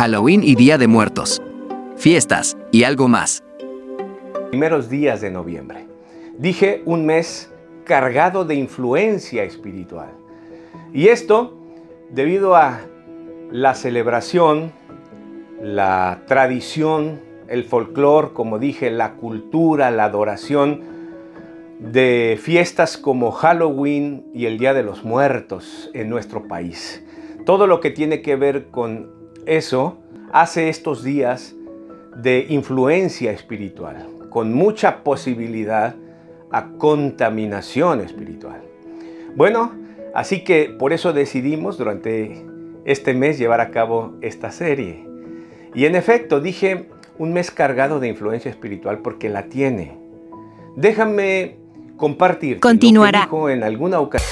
Halloween y Día de Muertos. Fiestas y algo más. Primeros días de noviembre. Dije un mes cargado de influencia espiritual. Y esto debido a la celebración, la tradición, el folclore, como dije, la cultura, la adoración de fiestas como Halloween y el Día de los Muertos en nuestro país. Todo lo que tiene que ver con eso hace estos días de influencia espiritual, con mucha posibilidad a contaminación espiritual. Bueno, así que por eso decidimos durante este mes llevar a cabo esta serie. Y en efecto, dije un mes cargado de influencia espiritual porque la tiene. Déjame compartir. Continuará. en alguna ocasión.